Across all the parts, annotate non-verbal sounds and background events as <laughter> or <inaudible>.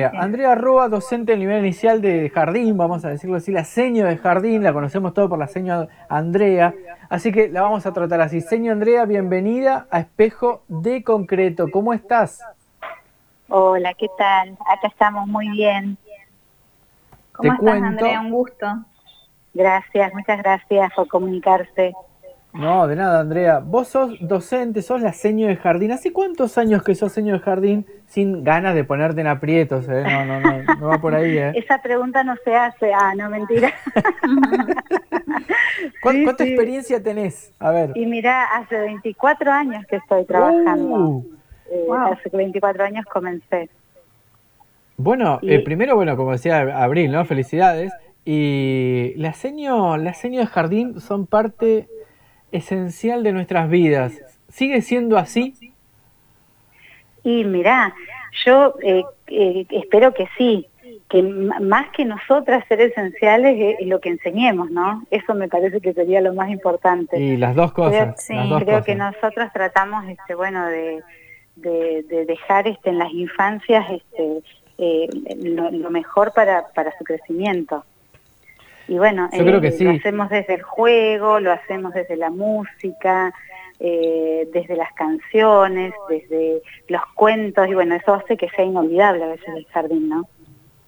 Andrea Roa, docente del nivel inicial de jardín, vamos a decirlo así, la seño de jardín, la conocemos todo por la seño Andrea, así que la vamos a tratar así. Seño Andrea, bienvenida a Espejo de Concreto, ¿cómo estás? Hola, ¿qué tal? Acá estamos muy bien. ¿Cómo estás, Andrea? Un gusto. Gracias, muchas gracias por comunicarse. No, de nada, Andrea. Vos sos docente, sos la seño de jardín. ¿Hace cuántos años que sos seño de jardín sin ganas de ponerte en aprietos? Eh? No, no, no, no va por ahí. ¿eh? Esa pregunta no se hace. Ah, no, mentira. <laughs> ¿Cuánta experiencia tenés? A ver. Y mira, hace 24 años que estoy trabajando. Uh. Eh, hace 24 años comencé. Bueno, eh, primero, bueno, como decía Abril, ¿no? Felicidades. Y la seño, la seño de jardín son parte esencial de nuestras vidas. ¿Sigue siendo así? Y mira, yo eh, eh, espero que sí, que más que nosotras ser esenciales es lo que enseñemos, ¿no? Eso me parece que sería lo más importante. Y las dos cosas. Creo, creo que nosotros tratamos, este, bueno, de, de, dejar este, en las infancias este, eh, lo, mejor para, para su crecimiento. Y bueno, eh, lo hacemos desde el juego, lo hacemos desde la música, eh, desde las canciones, desde los cuentos, y bueno, eso hace que sea inolvidable a veces el jardín, ¿no?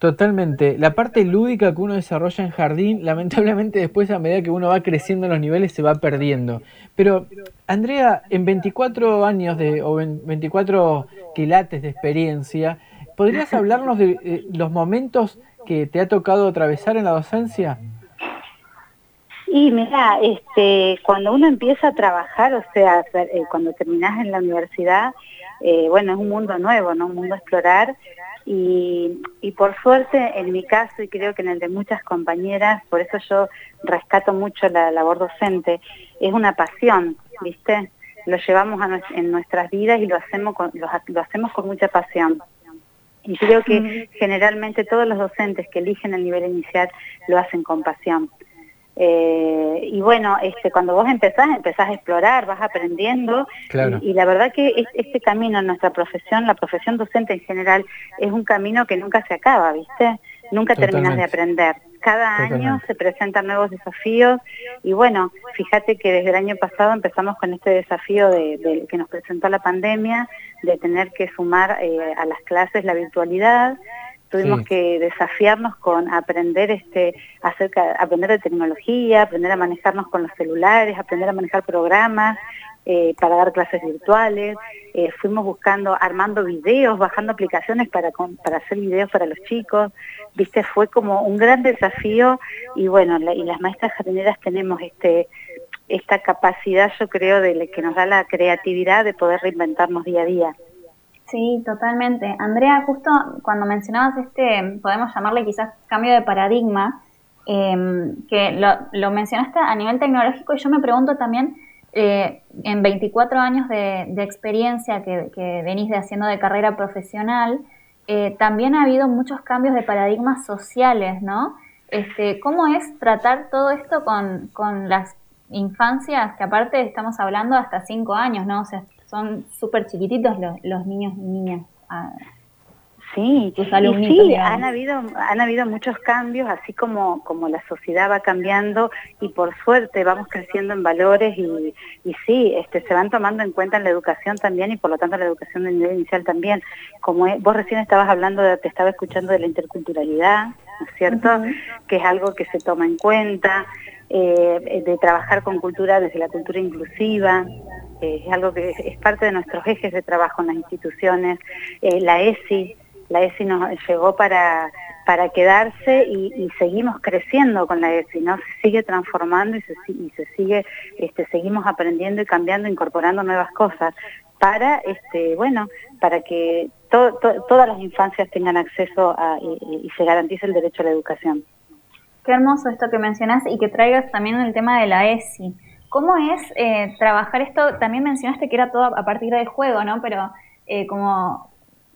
Totalmente. La parte lúdica que uno desarrolla en jardín, <laughs> lamentablemente después a medida que uno va creciendo en los niveles se va perdiendo. Pero, Andrea, en 24 años de, o 24 quilates de experiencia, ¿podrías hablarnos de eh, los momentos que te ha tocado atravesar en la docencia? Y mira, este, cuando uno empieza a trabajar, o sea, eh, cuando terminas en la universidad, eh, bueno, es un mundo nuevo, ¿no? Un mundo a explorar. Y, y, por suerte, en mi caso, y creo que en el de muchas compañeras, por eso yo rescato mucho la labor docente, es una pasión, ¿viste? Lo llevamos a en nuestras vidas y lo hacemos con, lo, lo hacemos con mucha pasión. Y creo que generalmente todos los docentes que eligen el nivel inicial lo hacen con pasión. Eh, y bueno, este, cuando vos empezás, empezás a explorar, vas aprendiendo. Y, la verdad que este camino en nuestra profesión, la profesión docente en general, es un camino que nunca se acaba, ¿viste? Nunca terminas de aprender. Cada año se presentan nuevos desafíos y bueno, fíjate que desde el año pasado empezamos con este desafío de, que nos presentó la pandemia, de tener que sumar eh, a las clases la virtualidad, tuvimos que desafiarnos con aprender este acerca aprender de tecnología aprender a manejarnos con los celulares aprender a manejar programas eh, para dar clases virtuales. Eh, fuimos buscando armando videos bajando aplicaciones para para hacer videos para los chicos. Viste fue como un gran desafío y bueno y las maestras jardineras tenemos este esta capacidad yo creo de que nos da la creatividad de poder reinventarnos día a día Sí, totalmente. Andrea, justo cuando mencionabas este, podemos llamarle quizás cambio de paradigma, em, que lo, mencionaste a nivel tecnológico y yo me pregunto también, eh, en 24 años de, experiencia que, venís de haciendo de carrera profesional, eh, también ha habido muchos cambios de paradigmas sociales, ¿no? Este, ¿Cómo es tratar todo esto con, con las infancias, que aparte estamos hablando hasta 5 años, ¿no? O sea, son súper chiquititos los, los, niños y niñas. Ah, sí, sí han habido, han habido muchos cambios, así como, como la sociedad va cambiando y por suerte vamos creciendo en valores y, y sí, este, se van tomando en cuenta en la educación también y por lo tanto la educación de nivel inicial también. Como vos recién estabas hablando, de, te estaba escuchando de la interculturalidad, ¿no es cierto? Que es algo que se toma en cuenta, eh, de trabajar con cultura desde la cultura inclusiva, es algo que es parte de nuestros ejes de trabajo en las instituciones. Eh, la ESI, la ESI nos llegó para, para quedarse y, seguimos creciendo con la ESI, ¿no? Se sigue transformando y se, y se sigue, este, seguimos aprendiendo y cambiando, incorporando nuevas cosas para, este, bueno, para que todas las infancias tengan acceso a, y, y se garantice el derecho a la educación. Qué hermoso esto que mencionas y que traigas también el tema de la ESI. ¿Cómo es eh, trabajar esto? También mencionaste que era todo a partir del juego, ¿no? Pero eh, como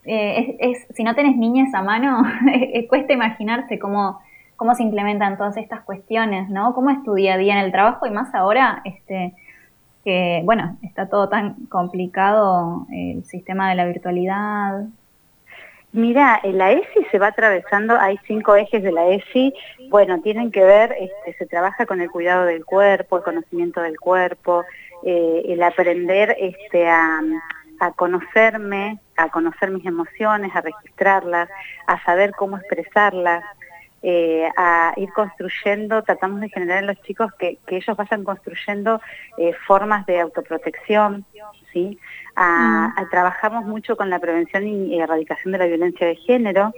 eh, es, si no tenés niñas a mano, <laughs> cuesta imaginarse cómo, cómo se implementan todas estas cuestiones, ¿no? ¿Cómo es día en el trabajo y más ahora, este, que, bueno, está todo tan complicado el sistema de la virtualidad? Mira, la ESI se va atravesando, hay cinco ejes de la ESI, bueno, tienen que ver, este, se trabaja con el cuidado del cuerpo, el conocimiento del cuerpo, eh, el aprender este, a, conocerme, a conocer mis emociones, a registrarlas, a saber cómo expresarlas, eh, a ir construyendo, tratamos de generar en los chicos que, ellos vayan construyendo eh, formas de autoprotección, ¿sí? Mm. trabajamos mucho con la prevención y erradicación de la violencia de género,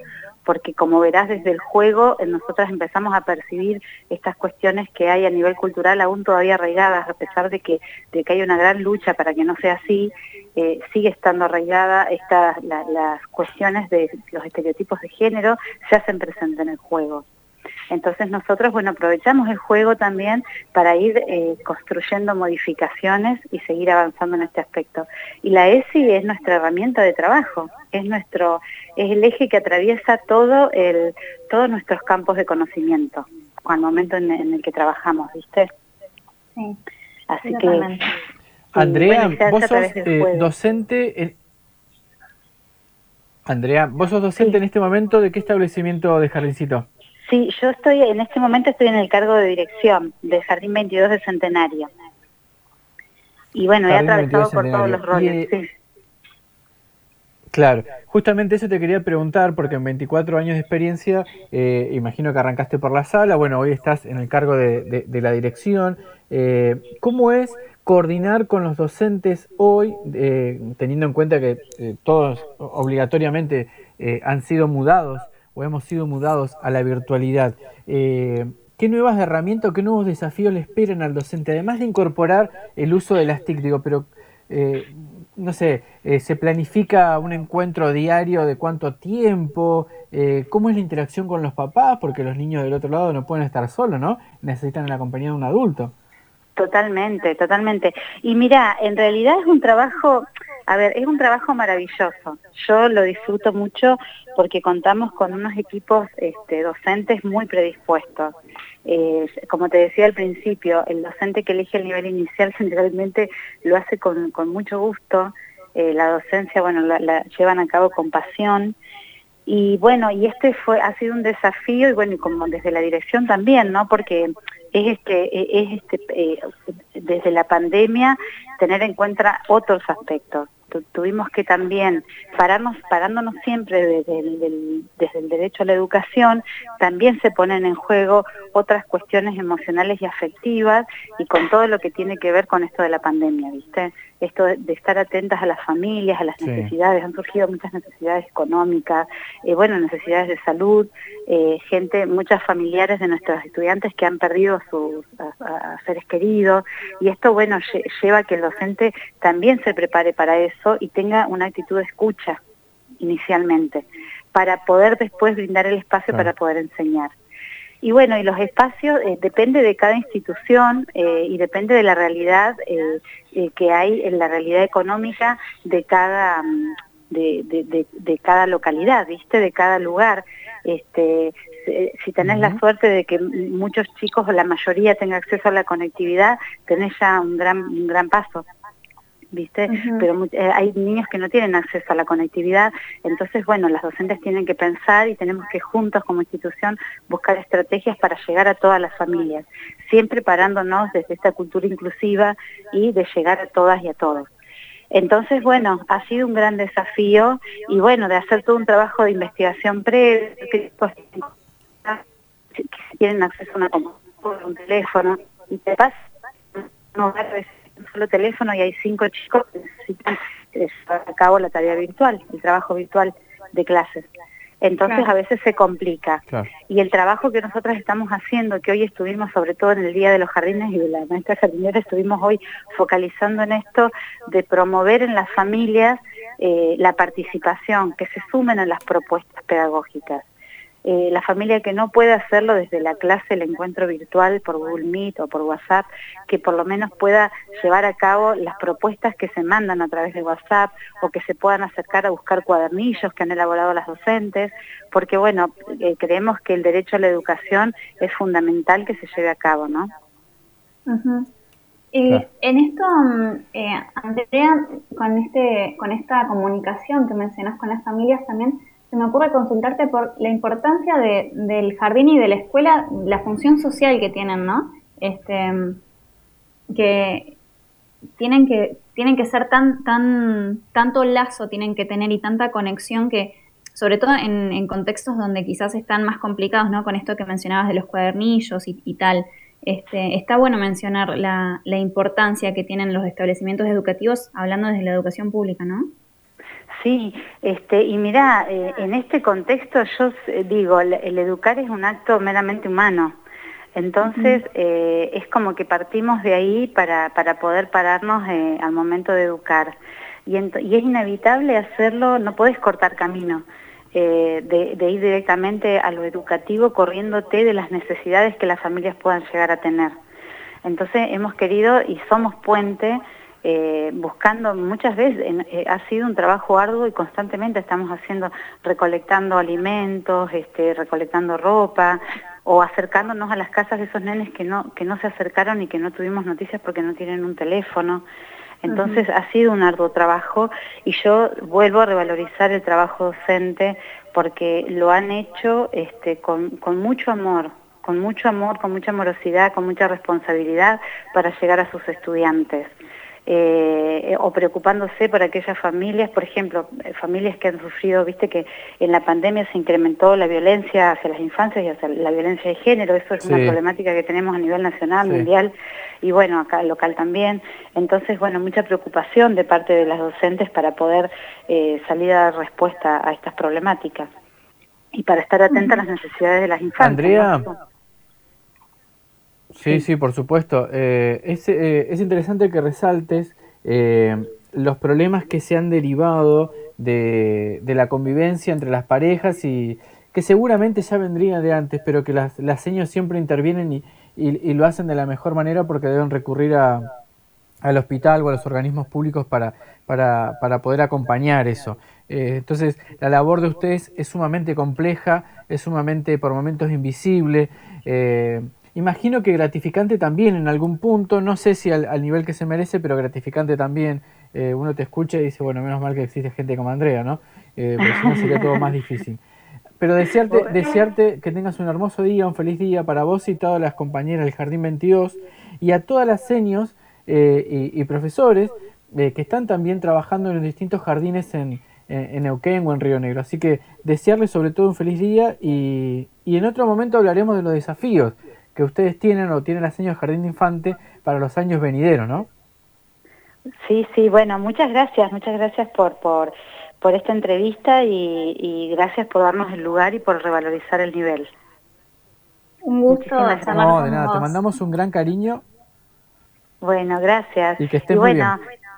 porque como verás desde el juego, nosotras empezamos a percibir estas cuestiones que hay a nivel cultural aún todavía arraigadas, a pesar de que, de que hay una gran lucha para que no sea así, eh, sigue estando arraigada las cuestiones de los estereotipos de género se hacen presentes en el juego. Entonces nosotros, bueno, aprovechamos el juego también para ir eh, construyendo modificaciones y seguir avanzando en este aspecto. Y la ESI es nuestra herramienta de trabajo, es nuestro, es el eje que atraviesa todo el, todos nuestros campos de conocimiento, al momento en, el que trabajamos, ¿viste? Sí. Así que Andrea, vos sos eh, docente Andrea, vos sos docente en este momento de qué establecimiento de Jardincito? Sí, yo estoy, en este momento estoy en el cargo de dirección del Jardín 22 de Centenario. Y bueno, he atravesado por todos los roles, sí. Claro, justamente eso te quería preguntar, porque en 24 años de experiencia, eh, imagino que arrancaste por la sala, bueno, hoy estás en el cargo de, la dirección. Eh, ¿Cómo es coordinar con los docentes hoy, eh, teniendo en cuenta que todos obligatoriamente han sido mudados o hemos sido mudados a la virtualidad. Eh, ¿Qué nuevas herramientas qué nuevos desafíos le esperan al docente? Además de incorporar el uso de las TIC, digo, pero eh, no sé, eh, ¿se planifica un encuentro diario de cuánto tiempo? ¿Cómo es la interacción con los papás? Porque los niños del otro lado no pueden estar solos, ¿no? Necesitan la compañía de un adulto. Totalmente, totalmente. Y mira, en realidad es un trabajo, a ver, es un trabajo maravilloso. Yo lo disfruto mucho porque contamos con unos equipos este, docentes muy predispuestos. Eh, como te decía al principio, el docente que elige el nivel inicial <laughs> generalmente lo hace con, mucho gusto. Eh, la docencia, bueno, la, llevan a cabo con pasión. Y bueno, y este fue ha sido un desafío y bueno, y como desde la dirección también, ¿no? Porque es este, es este eh, desde la pandemia tener en cuenta otros aspectos tuvimos que también pararnos, parándonos siempre desde desde el derecho a la educación, también se ponen en juego otras cuestiones emocionales y afectivas y con todo lo que tiene que ver con esto de la pandemia, ¿viste? Esto de, estar atentas a las familias, a las necesidades, han surgido muchas necesidades económicas, eh, bueno, necesidades de salud, eh, gente, muchas familiares de nuestros estudiantes que han perdido a sus seres queridos y esto, bueno, lleva a que el docente también se prepare para eso y tenga una actitud de escucha inicialmente, para poder después brindar el espacio para poder enseñar. Y bueno, y los espacios eh, depende de cada institución eh, y depende de la realidad eh, que hay en la realidad económica de cada, mm, de, cada localidad, ¿viste? De cada lugar. Este, si tenés la suerte de que muchos chicos o la mayoría tenga acceso a la conectividad, tenés ya un gran, un gran paso. ¿Viste? Pero eh, hay niños que no tienen acceso a la conectividad, entonces, bueno, las docentes tienen que pensar y tenemos que juntos como institución buscar estrategias para llegar a todas las familias, siempre parándonos desde esta cultura inclusiva y de llegar a todas y a todos. Entonces, bueno, ha sido un gran desafío y bueno, de hacer todo un trabajo de investigación previo, que tienen acceso a una computadora, un teléfono, y te pasa no un solo teléfono y hay cinco chicos que necesitan llevar a cabo la tarea virtual, el trabajo virtual de clases. Entonces a veces se complica. Y el trabajo que nosotros estamos haciendo, que hoy estuvimos sobre todo en el Día de los Jardines y de la maestra jardinera, estuvimos hoy focalizando en esto de promover en las familias eh, la participación, que se sumen a las propuestas pedagógicas. Eh, la familia que no puede hacerlo desde la clase, el encuentro virtual por Google Meet o por WhatsApp, que por lo menos pueda llevar a cabo las propuestas que se mandan a través de WhatsApp o que se puedan acercar a buscar cuadernillos que han elaborado las docentes, porque bueno, eh, creemos que el derecho a la educación es fundamental que se lleve a cabo, ¿no? En esto, mm, eh, Andrea, con, este, con esta comunicación que mencionas con las familias también, se me ocurre consultarte por la importancia de, del jardín y de la escuela, la función social que tienen, ¿no? Este, que tienen que tienen que ser tan tan tanto lazo tienen que tener y tanta conexión que sobre todo en, contextos donde quizás están más complicados, ¿no? Con esto que mencionabas de los cuadernillos y, tal. Este, está bueno mencionar la, la importancia que tienen los establecimientos educativos hablando desde la educación pública, ¿no? Sí, este, y mira, eh, en este contexto yo digo, el, educar es un acto meramente humano. Entonces, eh, es como que partimos de ahí para, para poder pararnos eh, al momento de educar. Y, y, es inevitable hacerlo, no puedes cortar camino, de, de, ir directamente a lo educativo corriéndote de las necesidades que las familias puedan llegar a tener. Entonces, hemos querido y somos puente eh, buscando muchas veces, eh, ha sido un trabajo arduo y constantemente estamos haciendo, recolectando alimentos, este, recolectando ropa o acercándonos a las casas de esos nenes que no, que no se acercaron y que no tuvimos noticias porque no tienen un teléfono. Entonces ha sido un arduo trabajo y yo vuelvo a revalorizar el trabajo docente porque lo han hecho este, con, con mucho amor, con mucho amor, con mucha amorosidad, con mucha responsabilidad para llegar a sus estudiantes eh, o preocupándose por aquellas familias, por ejemplo, eh, familias que han sufrido, viste que en la pandemia se incrementó la violencia hacia las infancias y hacia la violencia de género, eso es una problemática que tenemos a nivel nacional, mundial y bueno, acá local también. Entonces, bueno, mucha preocupación de parte de las docentes para poder eh, salir a dar respuesta a estas problemáticas y para estar atenta a las necesidades de las infancias. Andrea, Sí, sí, por supuesto. Eh, es, eh, es, interesante que resaltes eh, los problemas que se han derivado de, de, la convivencia entre las parejas y que seguramente ya vendrían de antes, pero que las, las señas siempre intervienen y, y, lo hacen de la mejor manera porque deben recurrir a, al hospital o a los organismos públicos para, para, para poder acompañar eso. entonces, la labor de ustedes es sumamente compleja, es sumamente por momentos invisible. Imagino que gratificante también en algún punto, no sé si al, nivel que se merece, pero gratificante también. Eh, uno te escucha y dice, bueno, menos mal que existe gente como Andrea, ¿no? Eh, porque si no <laughs> sería todo más difícil. Pero desearte, desearte que tengas un hermoso día, un feliz día para vos y todas las compañeras del Jardín 22 y a todas las senios eh, y, profesores que están también trabajando en los distintos jardines en, en, Neuquén o en Río Negro. Así que desearles sobre todo un feliz día y, y en otro momento hablaremos de los desafíos que ustedes tienen o tienen las años Jardín de Infante para los años venideros, ¿no? Sí, sí, bueno, muchas gracias, muchas gracias por, por, por esta entrevista y, gracias por darnos el lugar y por revalorizar el nivel. Un gusto. No, de nada, te mandamos un gran cariño. Bueno, gracias. Y que estén muy bien.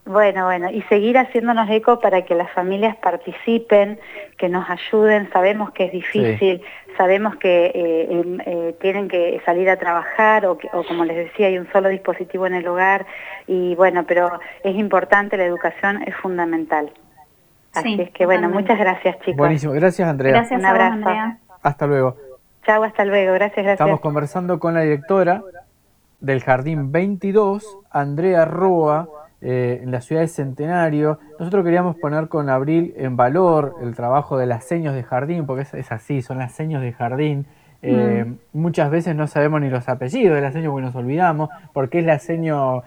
Bueno, bueno, y seguir haciéndonos eco para que las familias participen, que nos ayuden. Sabemos que es difícil, sabemos que eh, em, eh, tienen que salir a trabajar o, o, como les decía, hay un solo dispositivo en el hogar. Y bueno, pero es importante, la educación es fundamental. Así es que bueno, muchas gracias chicos. Buenísimo, gracias Andrea. Gracias un abrazo. Hasta luego. Chao, hasta luego, gracias, gracias. Estamos conversando con la directora del Jardín 22, Andrea Roa eh, en la ciudad de Centenario. Nosotros queríamos poner con Abril en valor el trabajo de las seños de jardín, porque es, así, son las seños de jardín. Eh, mm. Muchas veces no sabemos ni los apellidos de las seños porque nos olvidamos, porque es la seño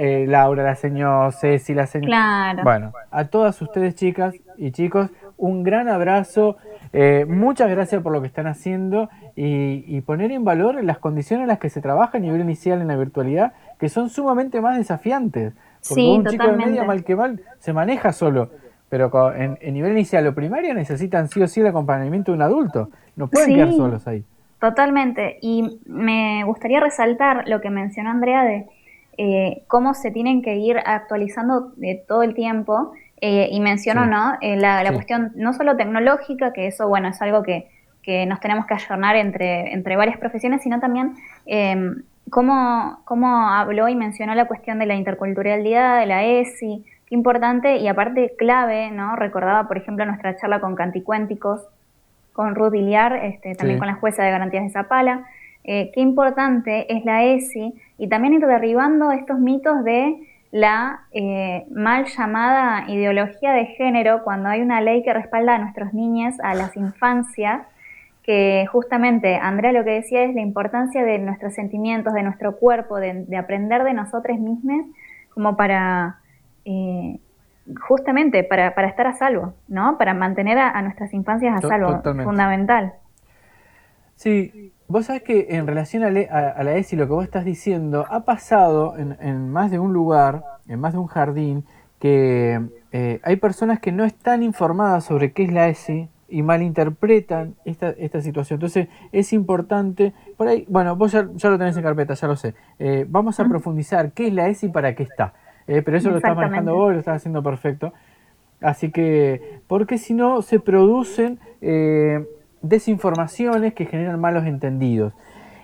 eh, Laura, la seño Ceci, la seño... Bueno, a todas ustedes chicas y chicos, un gran abrazo. muchas gracias por lo que están haciendo y, y, poner en valor las condiciones en las que se trabaja a nivel inicial en la virtualidad, que son sumamente más desafiantes. Porque sí, un chico de media, mal que mal, se maneja solo. Pero en, nivel inicial o primario necesitan sí o sí el acompañamiento de un adulto. No pueden quedar solos ahí. Totalmente. Y me gustaría resaltar lo que mencionó Andrea de eh, cómo se tienen que ir actualizando de todo el tiempo. Eh, y mencionó, ¿no? Eh, la, cuestión no solo tecnológica, que eso, bueno, es algo que, que nos tenemos que ayornar entre, entre varias profesiones, sino también cómo, cómo habló y mencionó la cuestión de la interculturalidad, de la ESI, qué importante y aparte clave, ¿no? Recordaba, por ejemplo, nuestra charla con Canticuénticos, con Ruth Iliar, este, también con la jueza de garantías de Zapala, eh, qué importante es la ESI y también ir derribando estos mitos de la eh, mal llamada ideología de género cuando hay una ley que respalda a nuestros niños, a las infancias, que justamente Andrea lo que decía es la importancia de nuestros sentimientos, de nuestro cuerpo, de, aprender de nosotros mismos como para, eh, justamente para, estar a salvo, ¿no? Para mantener a, nuestras infancias a salvo, fundamental. Sí, vos sabés que en relación a, la ESI, lo que vos estás diciendo, ha pasado en, más de un lugar, en más de un jardín, que eh, hay personas que no están informadas sobre qué es la ESI y malinterpretan esta, esta situación. Entonces es importante, por ahí, bueno, vos ya, lo tenés en carpeta, ya lo sé. Eh, vamos a profundizar qué es la ESI y para qué está. Eh, pero eso lo estás manejando vos, lo estás haciendo perfecto. Así que, porque si no, se producen desinformaciones que generan malos entendidos.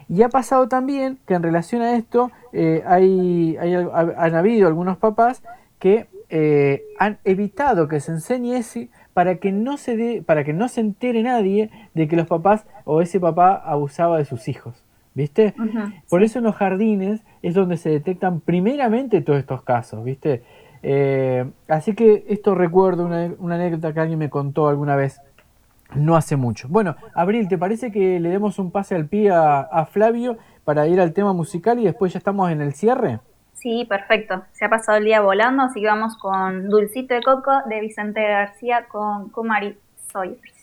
Y ha pasado también que en relación a esto eh, hay, han habido algunos papás que eh, han evitado que se enseñe ese para que no se dé, para que no se entere nadie de que los papás o ese papá abusaba de sus hijos. ¿Viste? Por eso en los jardines es donde se detectan primeramente todos estos casos, ¿viste? Eh, así que esto recuerdo una, una anécdota que alguien me contó alguna vez no hace mucho. Bueno, Abril, ¿te parece que le demos un pase al pie a, Flavio para ir al tema musical y después ya estamos en el cierre? Sí, perfecto. Se ha pasado el día volando, así que vamos con Dulcito de Coco de Vicente García con Kumari Sawyers.